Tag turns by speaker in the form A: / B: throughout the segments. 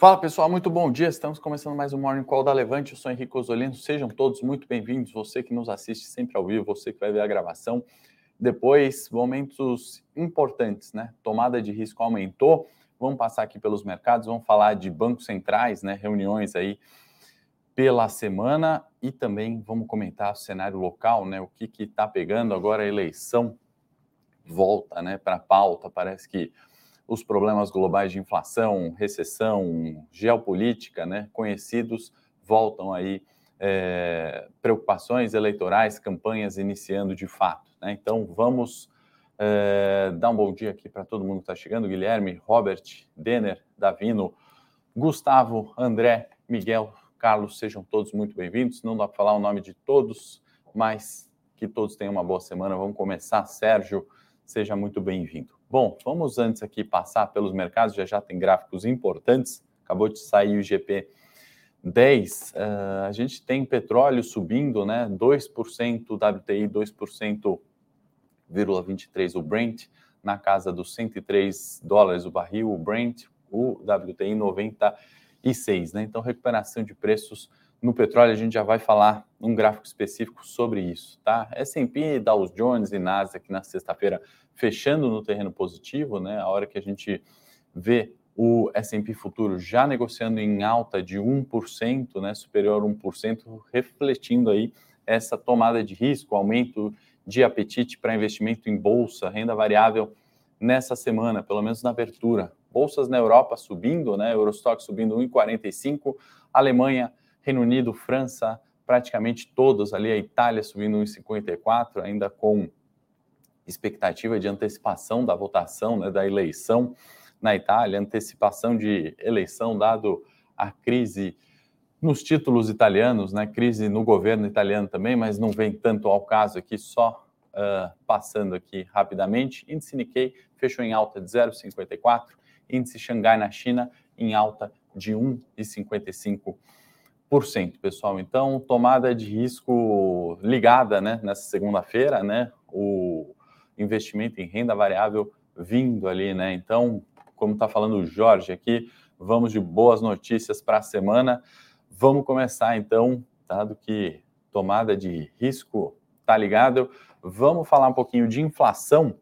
A: Fala pessoal, muito bom dia. Estamos começando mais um Morning Call da Levante. Eu sou Henrique Osolino. Sejam todos muito bem-vindos. Você que nos assiste sempre ao vivo, você que vai ver a gravação. Depois, momentos importantes, né? Tomada de risco aumentou. Vamos passar aqui pelos mercados, vamos falar de bancos centrais, né? Reuniões aí pela semana e também vamos comentar o cenário local, né? O que que está pegando agora a eleição volta, né? Para pauta. Parece que os problemas globais de inflação, recessão, geopolítica, né, conhecidos, voltam aí é, preocupações eleitorais, campanhas iniciando de fato. Né? Então vamos é, dar um bom dia aqui para todo mundo que está chegando: Guilherme, Robert, Denner, Davino, Gustavo, André, Miguel, Carlos, sejam todos muito bem-vindos. Não dá para falar o nome de todos, mas que todos tenham uma boa semana. Vamos começar. Sérgio, seja muito bem-vindo. Bom, vamos antes aqui passar pelos mercados, já já tem gráficos importantes. Acabou de sair o GP 10. Uh, a gente tem petróleo subindo, né? 2% o WTI, 2,23 o Brent, na casa dos 103 dólares o barril, o Brent, o WTI 96, né? Então, recuperação de preços no petróleo, a gente já vai falar um gráfico específico sobre isso, tá? S&P, Dow Jones e Nasdaq na sexta-feira fechando no terreno positivo, né? A hora que a gente vê o S&P futuro já negociando em alta de 1%, né, superior a 1%, refletindo aí essa tomada de risco, aumento de apetite para investimento em bolsa, renda variável nessa semana, pelo menos na abertura. Bolsas na Europa subindo, né, Eurostock subindo 1,45, Alemanha, Reino Unido, França, praticamente todos ali, a Itália subindo 1,54, ainda com expectativa de antecipação da votação, né, da eleição na Itália, antecipação de eleição, dado a crise nos títulos italianos, né, crise no governo italiano também, mas não vem tanto ao caso aqui, só uh, passando aqui rapidamente. Índice Nikkei fechou em alta de 0,54, índice Xangai na China em alta de 1,55%, pessoal. Então, tomada de risco ligada, né, nessa segunda-feira, né, o investimento em renda variável vindo ali, né? Então, como está falando o Jorge aqui, vamos de boas notícias para a semana. Vamos começar então, dado que tomada de risco tá ligado, vamos falar um pouquinho de inflação.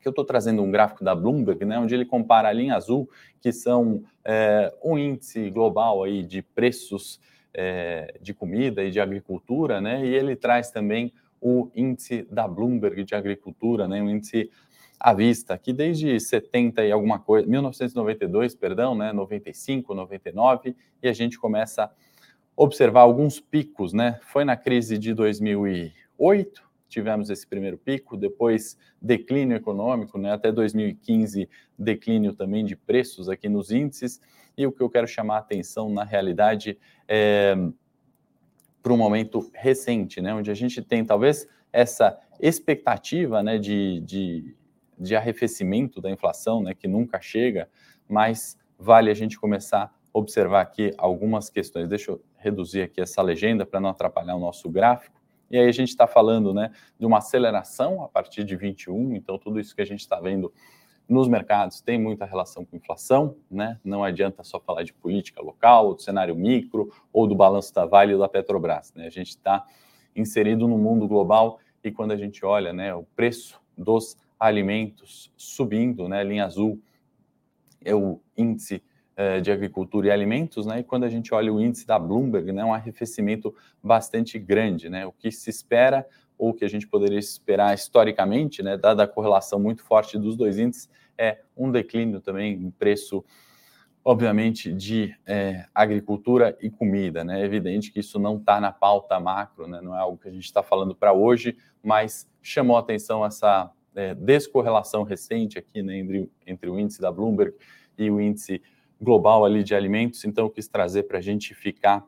A: Que eu estou trazendo um gráfico da Bloomberg, né, onde ele compara a linha azul, que são é, um índice global aí de preços é, de comida e de agricultura, né, e ele traz também o índice da Bloomberg de agricultura, né, o índice à vista, que desde 70 e alguma coisa, 1992, perdão, né, 95, 99, e a gente começa a observar alguns picos, né? Foi na crise de 2008, tivemos esse primeiro pico, depois declínio econômico, né? Até 2015, declínio também de preços aqui nos índices. E o que eu quero chamar a atenção na realidade é para um momento recente, né, onde a gente tem talvez essa expectativa né, de, de, de arrefecimento da inflação, né, que nunca chega, mas vale a gente começar a observar aqui algumas questões. Deixa eu reduzir aqui essa legenda para não atrapalhar o nosso gráfico. E aí a gente está falando né, de uma aceleração a partir de 21, então tudo isso que a gente está vendo nos mercados tem muita relação com inflação, né? Não adianta só falar de política local, do cenário micro ou do balanço da Vale ou da Petrobras, né? A gente está inserido no mundo global e quando a gente olha, né, o preço dos alimentos subindo, né, linha azul é o índice de agricultura e alimentos, né? E quando a gente olha o índice da Bloomberg, né, um arrefecimento bastante grande, né? O que se espera ou que a gente poderia esperar historicamente, né, dada a correlação muito forte dos dois índices, é um declínio também em preço, obviamente, de é, agricultura e comida. Né? É evidente que isso não está na pauta macro, né? não é algo que a gente está falando para hoje, mas chamou atenção essa é, descorrelação recente aqui né, entre, entre o índice da Bloomberg e o índice global ali de alimentos, então eu quis trazer para a gente ficar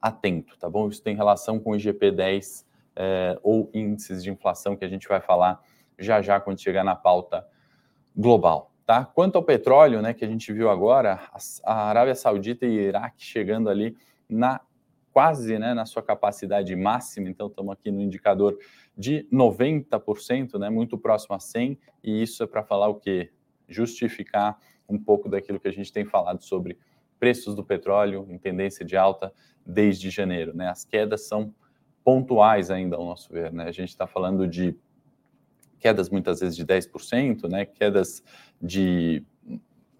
A: atento, tá bom? Isso tem relação com o IGP 10 é, ou índices de inflação que a gente vai falar já já quando chegar na pauta global. Tá? Quanto ao petróleo, né, que a gente viu agora, a Arábia Saudita e Iraque chegando ali na quase né, na sua capacidade máxima, então estamos aqui no indicador de 90%, né, muito próximo a 100, e isso é para falar o quê? justificar um pouco daquilo que a gente tem falado sobre preços do petróleo em tendência de alta desde janeiro. Né? As quedas são pontuais ainda, ao nosso ver. Né? A gente está falando de quedas muitas vezes de 10%, né? quedas de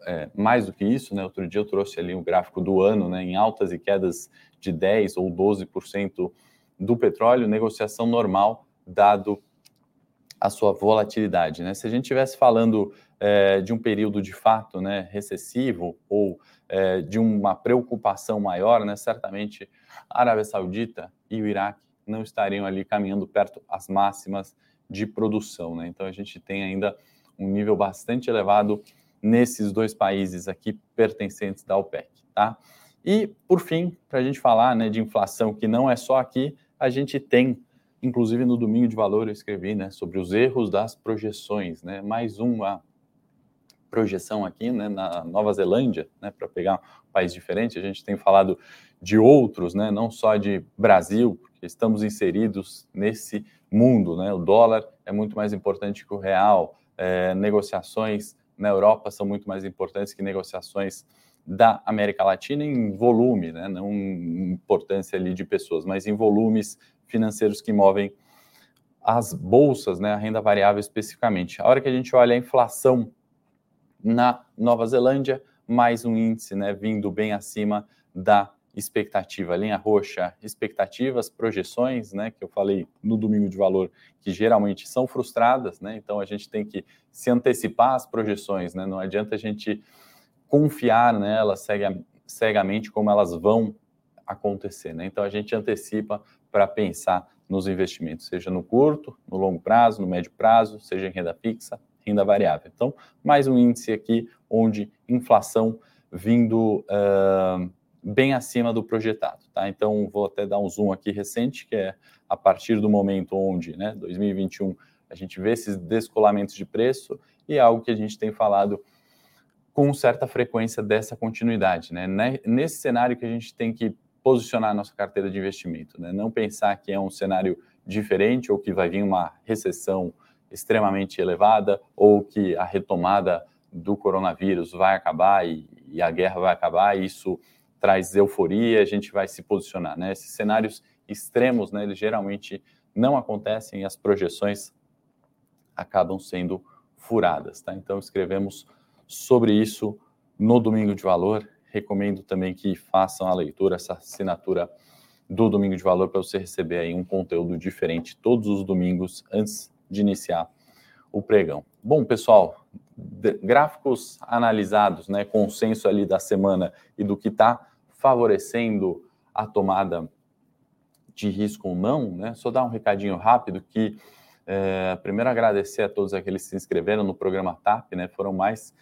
A: é, mais do que isso. Né? Outro dia eu trouxe ali um gráfico do ano né? em altas e quedas de 10% ou 12% do petróleo, negociação normal, dado a sua volatilidade. Né? Se a gente estivesse falando é, de um período de fato né, recessivo ou é, de uma preocupação maior, né, certamente a Arábia Saudita e o Iraque não estariam ali caminhando perto as máximas de produção. Né? Então a gente tem ainda um nível bastante elevado nesses dois países aqui pertencentes da OPEC. Tá? E, por fim, para a gente falar né, de inflação, que não é só aqui, a gente tem, inclusive no Domingo de Valor, eu escrevi né, sobre os erros das projeções. Né? Mais uma projeção aqui né, na Nova Zelândia, né, para pegar um país diferente, a gente tem falado de outros, né, não só de Brasil, porque estamos inseridos nesse mundo. Né, o dólar é muito mais importante que o real, é, negociações na Europa são muito mais importantes que negociações da América Latina em volume, né, não em importância ali de pessoas, mas em volumes financeiros que movem as bolsas, né, a renda variável especificamente. A hora que a gente olha a inflação na Nova Zelândia, mais um índice né, vindo bem acima da expectativa. Linha roxa, expectativas, projeções, né, que eu falei no domingo de valor, que geralmente são frustradas, né, então a gente tem que se antecipar às projeções, né, não adianta a gente confiar nelas cega, cegamente como elas vão acontecer, né, então a gente antecipa para pensar nos investimentos, seja no curto, no longo prazo, no médio prazo, seja em renda fixa, renda variável. Então, mais um índice aqui onde inflação vindo uh, bem acima do projetado. Tá? Então, vou até dar um zoom aqui recente, que é a partir do momento onde, né, 2021, a gente vê esses descolamentos de preço e é algo que a gente tem falado com certa frequência dessa continuidade. Né? Nesse cenário que a gente tem que posicionar a nossa carteira de investimento, né? não pensar que é um cenário diferente ou que vai vir uma recessão extremamente elevada ou que a retomada do coronavírus vai acabar e, e a guerra vai acabar, e isso traz euforia, a gente vai se posicionar. Né? Esses cenários extremos, né, eles geralmente não acontecem e as projeções acabam sendo furadas. Tá? Então, escrevemos sobre isso no Domingo de Valor. Recomendo também que façam a leitura, essa assinatura do Domingo de Valor, para você receber aí um conteúdo diferente todos os domingos antes de iniciar o pregão. Bom, pessoal, gráficos analisados, né, consenso ali da semana e do que está favorecendo a tomada de risco ou não, né? Só dar um recadinho rápido que é, primeiro agradecer a todos aqueles que se inscreveram no programa TAP, né? Foram mais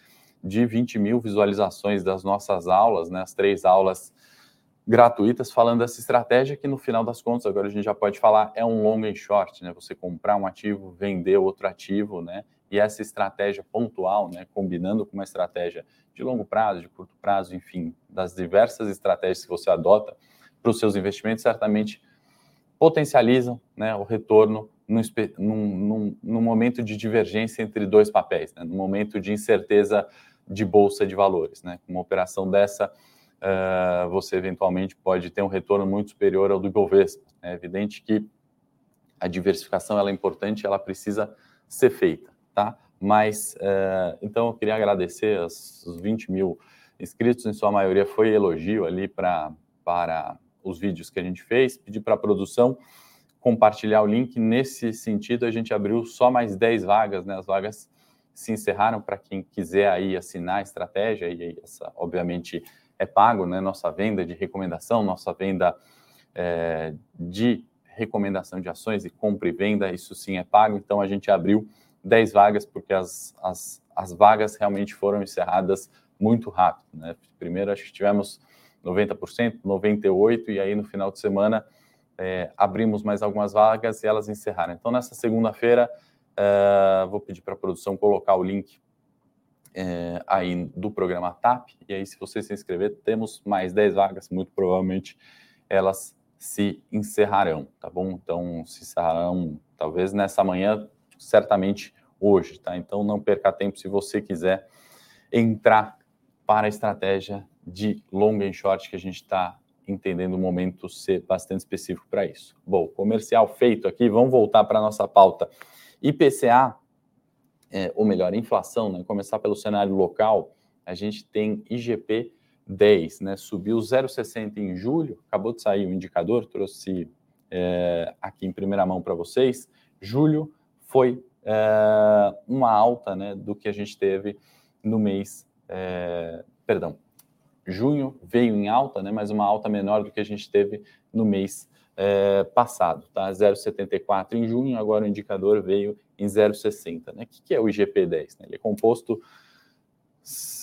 A: de 20 mil visualizações das nossas aulas, né? As três aulas gratuitas falando dessa estratégia que no final das contas, agora a gente já pode falar, é um long and short, né? Você comprar um ativo, vender outro ativo, né? E essa estratégia pontual, né, combinando com uma estratégia de longo prazo, de curto prazo, enfim, das diversas estratégias que você adota para os seus investimentos, certamente potencializam né, o retorno num, num, num, momento de divergência entre dois papéis, né, no momento de incerteza de bolsa de valores. Né? Uma operação dessa uh, você eventualmente pode ter um retorno muito superior ao do Ibovespa. É evidente que a diversificação ela é importante, ela precisa ser feita, tá? Mas, uh, então, eu queria agradecer os 20 mil inscritos, em sua maioria foi elogio ali pra, para os vídeos que a gente fez, pedir para a produção compartilhar o link. Nesse sentido, a gente abriu só mais 10 vagas, né? As vagas se encerraram para quem quiser aí assinar a estratégia, e essa, obviamente, é pago, né? Nossa venda de recomendação, nossa venda é, de recomendação de ações e compra e venda, isso sim é pago. Então a gente abriu 10 vagas porque as, as, as vagas realmente foram encerradas muito rápido. Né? Primeiro acho que tivemos 90%, 98% e aí no final de semana é, abrimos mais algumas vagas e elas encerraram. Então nessa segunda-feira é, vou pedir para a produção colocar o link é, aí do programa TAP. E aí, se você se inscrever, temos mais 10 vagas, muito provavelmente elas se encerrarão, tá bom? Então, se encerrarão talvez nessa manhã, certamente hoje, tá? Então não perca tempo se você quiser entrar para a estratégia de long and short que a gente está entendendo o momento ser bastante específico para isso. Bom, comercial feito aqui, vamos voltar para a nossa pauta. IPCA, é, ou melhor, inflação, né? Começar pelo cenário local, a gente tem IGP 10, né? Subiu 0,60 em julho, acabou de sair o indicador, trouxe é, aqui em primeira mão para vocês. Julho foi é, uma alta né, do que a gente teve no mês, é, perdão, junho veio em alta, né, mas uma alta menor do que a gente teve no mês é, passado, tá? 0,74 em junho, agora o indicador veio em 0,60. Né? O que é o IGP-10? Né? Ele é composto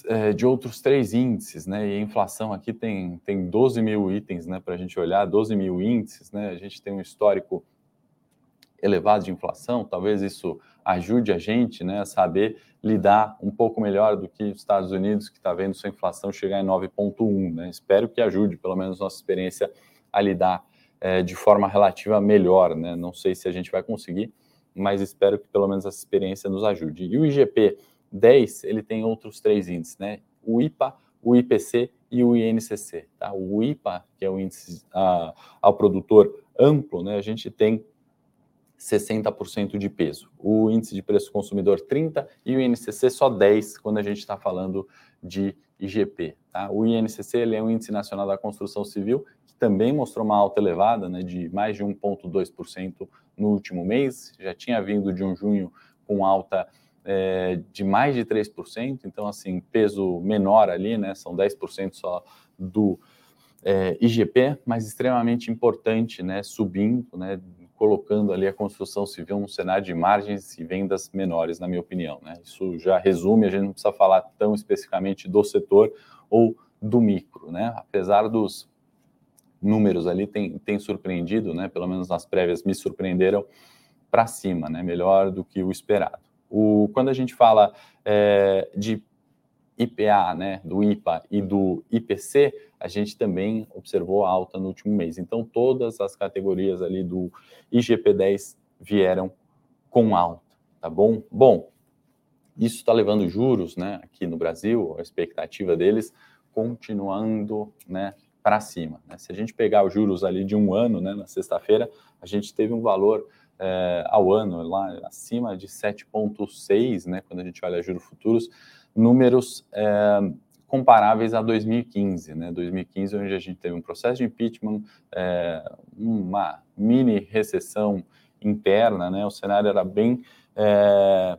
A: é, de outros três índices, né? E a inflação aqui tem, tem 12 mil itens né, para a gente olhar, 12 mil índices, né? A gente tem um histórico elevado de inflação, talvez isso ajude a gente né, a saber lidar um pouco melhor do que os Estados Unidos, que está vendo sua inflação chegar em 9,1. Né? Espero que ajude, pelo menos, nossa experiência a lidar é, de forma relativa melhor. Né? Não sei se a gente vai conseguir, mas espero que pelo menos essa experiência nos ajude. E o IGP 10, ele tem outros três índices, né? o IPA, o IPC e o INCC. Tá? O IPA, que é o índice ao produtor amplo, né? a gente tem 60% de peso. O índice de preço consumidor 30 e o INCC só 10 quando a gente está falando de IGP. Tá? O INCC ele é o Índice Nacional da Construção Civil, também mostrou uma alta elevada, né, de mais de 1,2% no último mês, já tinha vindo de um junho com alta é, de mais de 3%, então, assim, peso menor ali, né, são 10% só do é, IGP, mas extremamente importante, né, subindo, né, colocando ali a construção civil num cenário de margens e vendas menores, na minha opinião. Né? Isso já resume, a gente não precisa falar tão especificamente do setor ou do micro. Né? Apesar dos números ali, tem, tem surpreendido, né? pelo menos nas prévias me surpreenderam para cima, né? melhor do que o esperado. O, quando a gente fala é, de IPA, né, do IPA e do IPC, a gente também observou alta no último mês. Então, todas as categorias ali do IGP-10 vieram com alta, tá bom? Bom, isso está levando juros, né, aqui no Brasil, a expectativa deles continuando, né, para cima. Né? Se a gente pegar os juros ali de um ano, né, na sexta-feira, a gente teve um valor é, ao ano lá acima de 7,6, né, quando a gente olha juros futuros, números é, comparáveis a 2015, né? 2015, onde a gente teve um processo de impeachment, é, uma mini recessão interna, né? O cenário era bem é,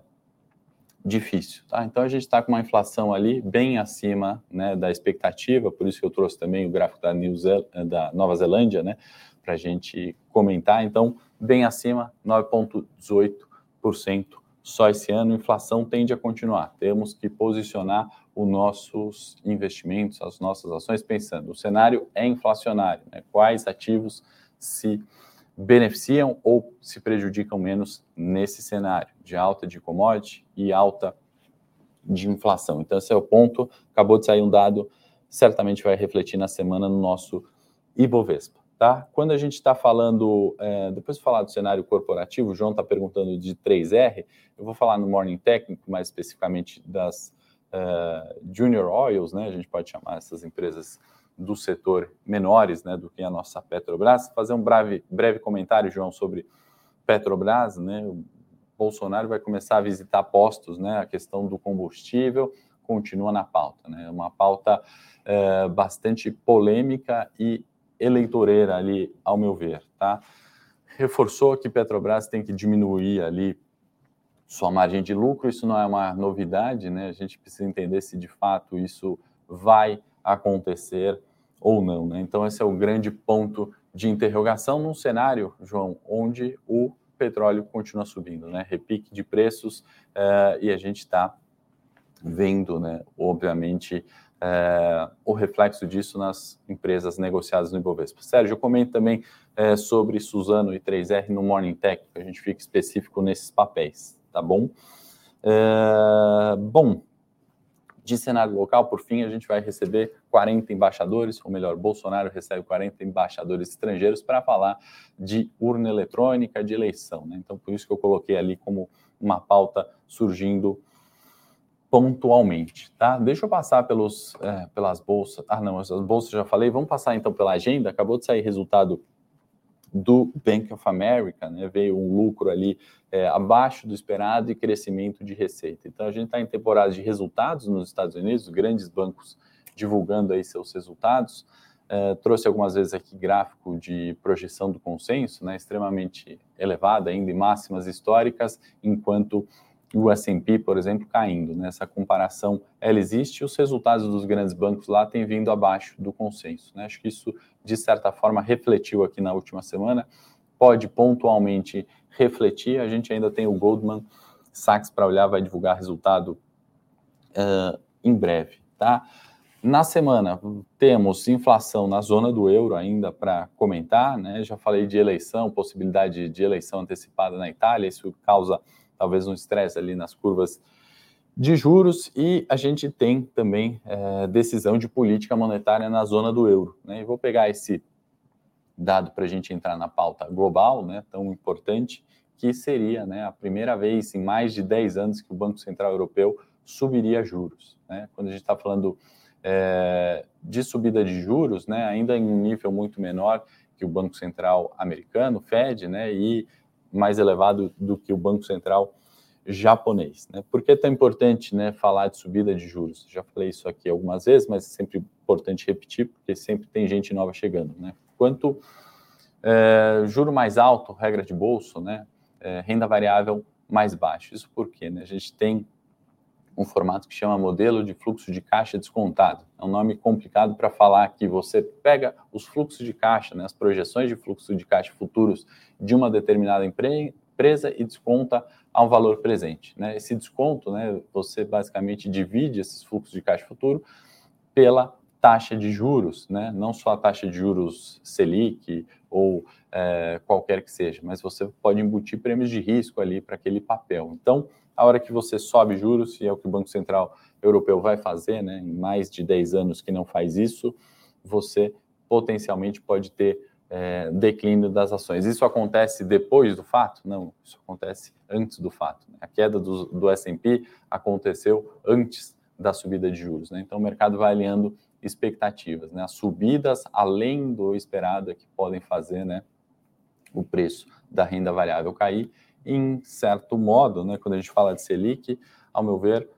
A: difícil, tá? Então a gente está com uma inflação ali bem acima, né, da expectativa, por isso que eu trouxe também o gráfico da, New Zel da Nova Zelândia, né, para a gente comentar. Então, bem acima, 9,18% só esse ano, a inflação tende a continuar. Temos que posicionar os nossos investimentos, as nossas ações, pensando: o cenário é inflacionário, né? quais ativos se beneficiam ou se prejudicam menos nesse cenário de alta de commodity e alta de inflação. Então, esse é o ponto. Acabou de sair um dado, certamente vai refletir na semana no nosso Ibovespa. Tá? Quando a gente está falando, é, depois de falar do cenário corporativo, o João está perguntando de 3R, eu vou falar no Morning Técnico, mais especificamente das uh, Junior Oils, né? a gente pode chamar essas empresas do setor menores né, do que a nossa Petrobras. Fazer um breve, breve comentário, João, sobre Petrobras. Né? O Bolsonaro vai começar a visitar postos, né? a questão do combustível continua na pauta. Né? Uma pauta é, bastante polêmica e eleitoreira ali, ao meu ver, tá? Reforçou que Petrobras tem que diminuir ali sua margem de lucro, isso não é uma novidade, né? A gente precisa entender se de fato isso vai acontecer ou não, né? Então esse é o grande ponto de interrogação num cenário, João, onde o petróleo continua subindo, né? Repique de preços uh, e a gente está vendo, né? Obviamente é, o reflexo disso nas empresas negociadas no Ibovespa. Sérgio, eu comento também é, sobre Suzano e 3R no Morning Tech, que a gente fica específico nesses papéis, tá bom? Bom, de cenário local, por fim, a gente vai receber 40 embaixadores, ou melhor, Bolsonaro recebe 40 embaixadores estrangeiros para falar de urna eletrônica, de eleição. Né? Então, por isso que eu coloquei ali como uma pauta surgindo pontualmente, tá? Deixa eu passar pelos, é, pelas bolsas. Ah, não, as bolsas já falei. Vamos passar então pela agenda. Acabou de sair resultado do Bank of America, né? Veio um lucro ali é, abaixo do esperado e crescimento de receita. Então a gente está em temporada de resultados nos Estados Unidos, grandes bancos divulgando aí seus resultados. É, trouxe algumas vezes aqui gráfico de projeção do consenso, né, extremamente elevada, ainda em máximas históricas, enquanto o S&P, por exemplo, caindo. Né? Comparação, ela existe e os resultados dos grandes bancos lá têm vindo abaixo do consenso. Né? Acho que isso, de certa forma, refletiu aqui na última semana, pode pontualmente refletir. A gente ainda tem o Goldman Sachs para olhar, vai divulgar resultado uh, em breve. Tá? Na semana, temos inflação na zona do euro ainda para comentar, né? Já falei de eleição, possibilidade de eleição antecipada na Itália, isso causa talvez um estresse ali nas curvas de juros, e a gente tem também é, decisão de política monetária na zona do euro. Né? E vou pegar esse dado para a gente entrar na pauta global, né, tão importante, que seria né, a primeira vez em mais de 10 anos que o Banco Central Europeu subiria juros. Né? Quando a gente está falando é, de subida de juros, né, ainda em um nível muito menor que o Banco Central americano, Fed, né, e mais elevado do que o Banco Central japonês. Né? Por que é tão importante né, falar de subida de juros? Já falei isso aqui algumas vezes, mas é sempre importante repetir, porque sempre tem gente nova chegando. Né? Quanto é, juro mais alto, regra de bolso, né, é, renda variável mais baixo. Isso porque né, a gente tem um formato que chama modelo de fluxo de caixa descontado. É um nome complicado para falar que você pega os fluxos de caixa, né, as projeções de fluxo de caixa futuros de uma determinada empresa e desconta ao valor presente. Né? Esse desconto, né, você basicamente divide esses fluxos de caixa futuro pela taxa de juros, né? não só a taxa de juros Selic ou é, qualquer que seja, mas você pode embutir prêmios de risco ali para aquele papel. Então, a hora que você sobe juros, e é o que o Banco Central Europeu vai fazer, né, em mais de 10 anos que não faz isso, você potencialmente pode ter é, declínio das ações. Isso acontece depois do fato? Não, isso acontece antes do fato. Né? A queda do, do S&P aconteceu antes da subida de juros. Né? Então, o mercado vai alinhando expectativas. Né? As subidas além do esperado é que podem fazer né, o preço da renda variável cair em certo modo, né, quando a gente fala de Selic, ao meu ver,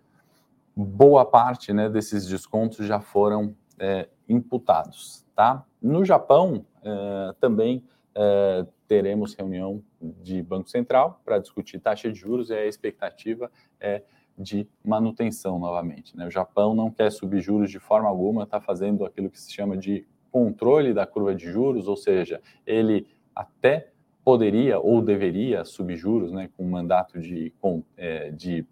A: boa parte né, desses descontos já foram é, imputados. Tá? No Japão, é, também é, teremos reunião de Banco Central para discutir taxa de juros e a expectativa é de manutenção novamente. Né? O Japão não quer subir juros de forma alguma, está fazendo aquilo que se chama de controle da curva de juros, ou seja, ele até poderia ou deveria subir juros, né, com mandato de, com, é, de,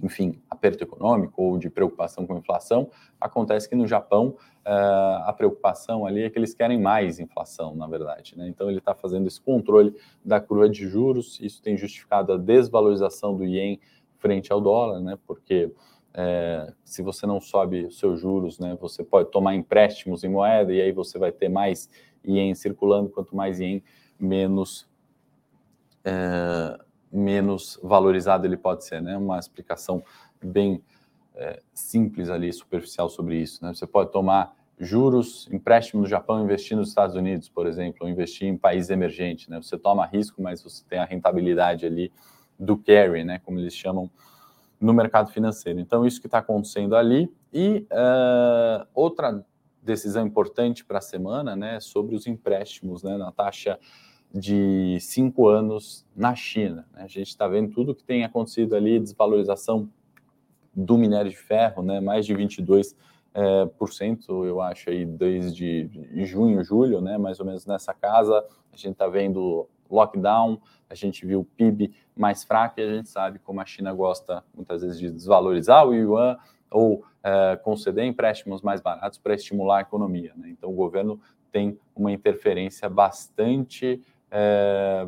A: enfim, aperto econômico ou de preocupação com inflação, acontece que no Japão uh, a preocupação ali é que eles querem mais inflação, na verdade. Né? Então ele está fazendo esse controle da curva de juros, isso tem justificado a desvalorização do ien frente ao dólar, né? porque é, se você não sobe os seus juros, né, você pode tomar empréstimos em moeda e aí você vai ter mais ien circulando, quanto mais ien menos é, menos valorizado ele pode ser, né? Uma explicação bem é, simples ali, superficial sobre isso, né? Você pode tomar juros, empréstimo no Japão, investir nos Estados Unidos, por exemplo, ou investir em país emergente, né? Você toma risco, mas você tem a rentabilidade ali do carry, né? Como eles chamam no mercado financeiro. Então, isso que está acontecendo ali. E uh, outra decisão importante para a semana, né? Sobre os empréstimos, né? Na taxa de cinco anos na China. Né? A gente está vendo tudo que tem acontecido ali, desvalorização do minério de ferro, né? mais de 22%, é, por cento, eu acho, aí, desde junho, julho, né? mais ou menos nessa casa. A gente está vendo lockdown, a gente viu o PIB mais fraco e a gente sabe como a China gosta muitas vezes de desvalorizar o yuan ou é, conceder empréstimos mais baratos para estimular a economia. Né? Então, o governo tem uma interferência bastante é,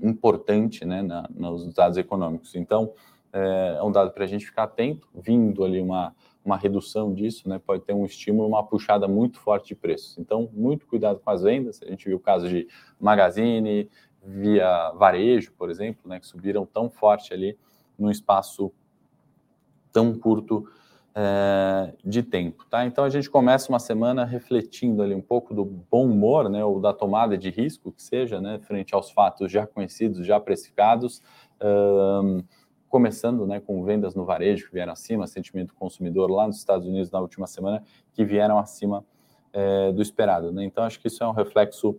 A: importante né, na, nos dados econômicos. Então, é, é um dado para a gente ficar atento, vindo ali uma, uma redução disso, né, pode ter um estímulo, uma puxada muito forte de preços. Então, muito cuidado com as vendas. A gente viu o caso de Magazine, via varejo, por exemplo, né, que subiram tão forte ali num espaço tão curto é, de tempo, tá? Então a gente começa uma semana refletindo ali um pouco do bom humor, né, ou da tomada de risco que seja, né, frente aos fatos já conhecidos, já precificados, um, começando, né, com vendas no varejo que vieram acima, sentimento consumidor lá nos Estados Unidos na última semana que vieram acima é, do esperado, né? Então acho que isso é um reflexo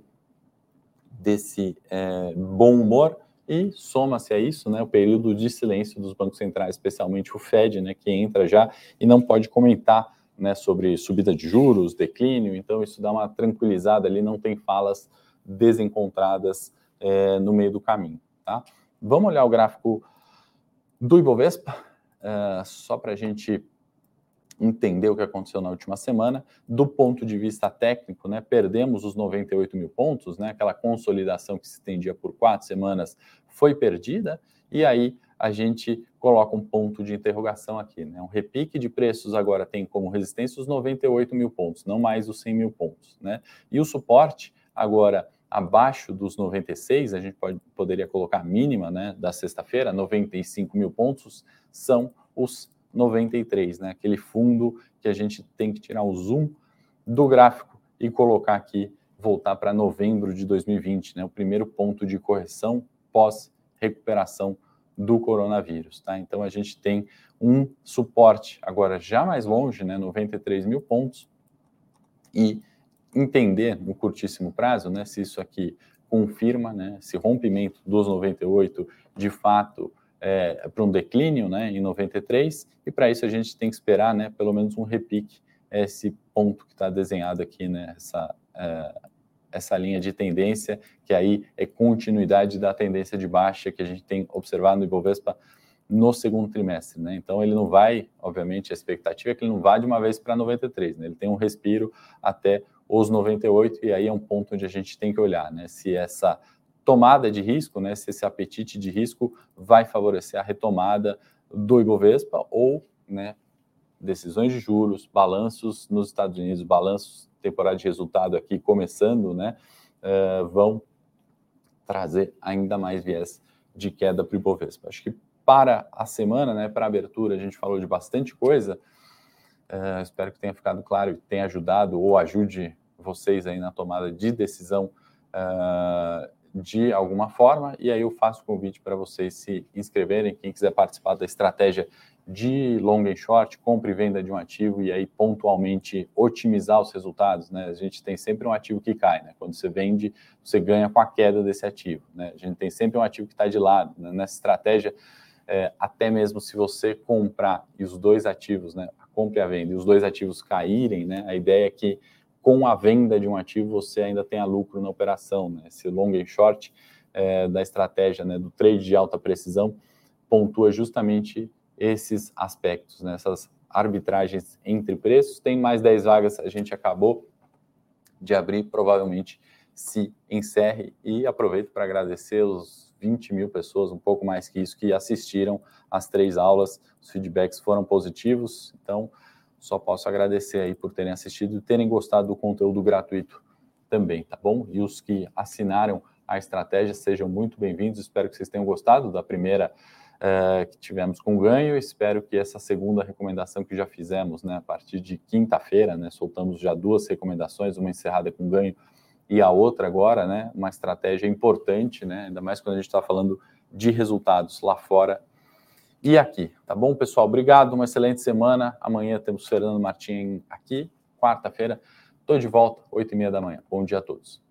A: desse é, bom humor e soma-se a isso, né, o período de silêncio dos bancos centrais, especialmente o Fed, né, que entra já e não pode comentar, né, sobre subida de juros, declínio. Então isso dá uma tranquilizada ali, não tem falas desencontradas é, no meio do caminho, tá? Vamos olhar o gráfico do Ibovespa, é, só para a gente entender o que aconteceu na última semana. Do ponto de vista técnico, né, perdemos os 98 mil pontos, né, aquela consolidação que se estendia por quatro semanas foi perdida, e aí a gente coloca um ponto de interrogação aqui. Né, um repique de preços agora tem como resistência os 98 mil pontos, não mais os 100 mil pontos. Né, e o suporte agora abaixo dos 96, a gente pode, poderia colocar a mínima né, da sexta-feira, 95 mil pontos, são os 93, né? Aquele fundo que a gente tem que tirar o zoom do gráfico e colocar aqui, voltar para novembro de 2020, né? O primeiro ponto de correção pós recuperação do coronavírus, tá? Então a gente tem um suporte agora já mais longe, né? 93 mil pontos e entender no curtíssimo prazo, né? Se isso aqui confirma, né? Esse rompimento dos 98 de fato é, para um declínio né, em 93, e para isso a gente tem que esperar né, pelo menos um repique, esse ponto que está desenhado aqui, né, essa, é, essa linha de tendência, que aí é continuidade da tendência de baixa que a gente tem observado no Ibovespa no segundo trimestre. Né? Então ele não vai, obviamente, a expectativa é que ele não vá de uma vez para 93, né? ele tem um respiro até os 98, e aí é um ponto onde a gente tem que olhar né? se essa tomada de risco, né, se esse apetite de risco vai favorecer a retomada do Ibovespa ou né, decisões de juros, balanços nos Estados Unidos, balanços, temporada de resultado aqui começando, né, uh, vão trazer ainda mais viés de queda para o Ibovespa. Acho que para a semana, né, para a abertura, a gente falou de bastante coisa. Uh, espero que tenha ficado claro e tenha ajudado ou ajude vocês aí na tomada de decisão uh, de alguma forma, e aí eu faço o convite para vocês se inscreverem, quem quiser participar da estratégia de long and short, compra e venda de um ativo e aí pontualmente otimizar os resultados, né? A gente tem sempre um ativo que cai, né? Quando você vende, você ganha com a queda desse ativo, né? A gente tem sempre um ativo que está de lado, né? Nessa estratégia, é, até mesmo se você comprar e os dois ativos, né? A compra e a venda, e os dois ativos caírem, né? A ideia é que com a venda de um ativo você ainda tenha lucro na operação. Né? Esse long and short é, da estratégia né, do trade de alta precisão pontua justamente esses aspectos, né? essas arbitragens entre preços. Tem mais 10 vagas, a gente acabou de abrir, provavelmente se encerre. E aproveito para agradecer os 20 mil pessoas, um pouco mais que isso, que assistiram às três aulas. Os feedbacks foram positivos, então só posso agradecer aí por terem assistido e terem gostado do conteúdo gratuito também, tá bom? E os que assinaram a estratégia, sejam muito bem-vindos. Espero que vocês tenham gostado da primeira uh, que tivemos com ganho. Espero que essa segunda recomendação que já fizemos, né, a partir de quinta-feira, né, soltamos já duas recomendações, uma encerrada com ganho e a outra agora, né, uma estratégia importante, né, ainda mais quando a gente está falando de resultados lá fora e aqui. Tá bom, pessoal? Obrigado, uma excelente semana. Amanhã temos Fernando Martins aqui, quarta-feira. Estou de volta, oito e meia da manhã. Bom dia a todos.